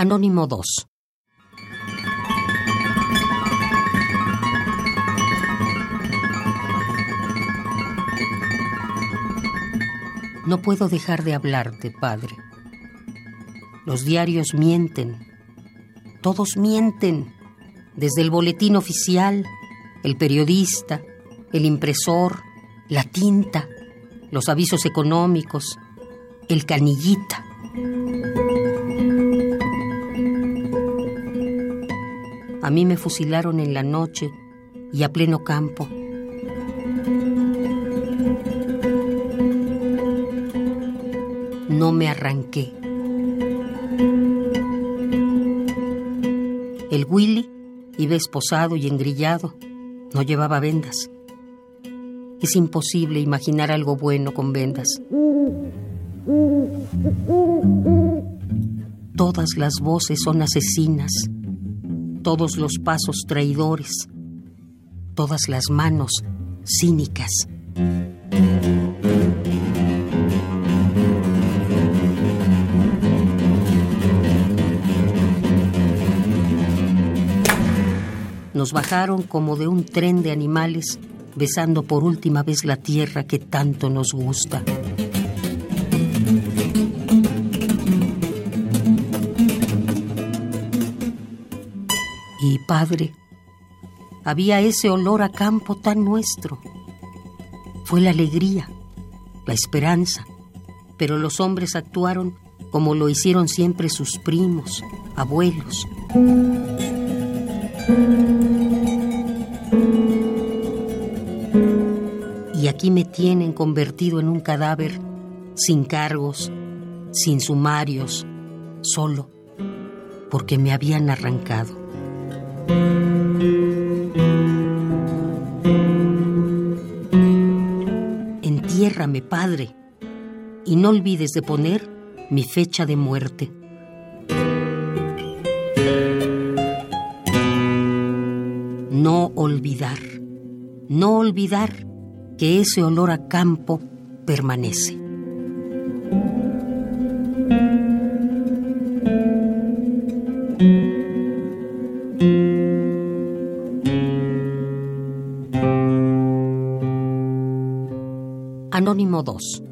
Anónimo 2. No puedo dejar de hablarte, padre. Los diarios mienten. Todos mienten. Desde el boletín oficial, el periodista, el impresor, la tinta, los avisos económicos, el canillita. A mí me fusilaron en la noche y a pleno campo. No me arranqué. El Willy iba esposado y engrillado. No llevaba vendas. Es imposible imaginar algo bueno con vendas. Todas las voces son asesinas, todos los pasos traidores, todas las manos cínicas. Nos bajaron como de un tren de animales, besando por última vez la tierra que tanto nos gusta. Y padre, había ese olor a campo tan nuestro. Fue la alegría, la esperanza, pero los hombres actuaron como lo hicieron siempre sus primos, abuelos. Y aquí me tienen convertido en un cadáver sin cargos, sin sumarios, solo, porque me habían arrancado. Entiérrame, Padre, y no olvides de poner mi fecha de muerte. No olvidar, no olvidar que ese olor a campo permanece. Anónimo 2.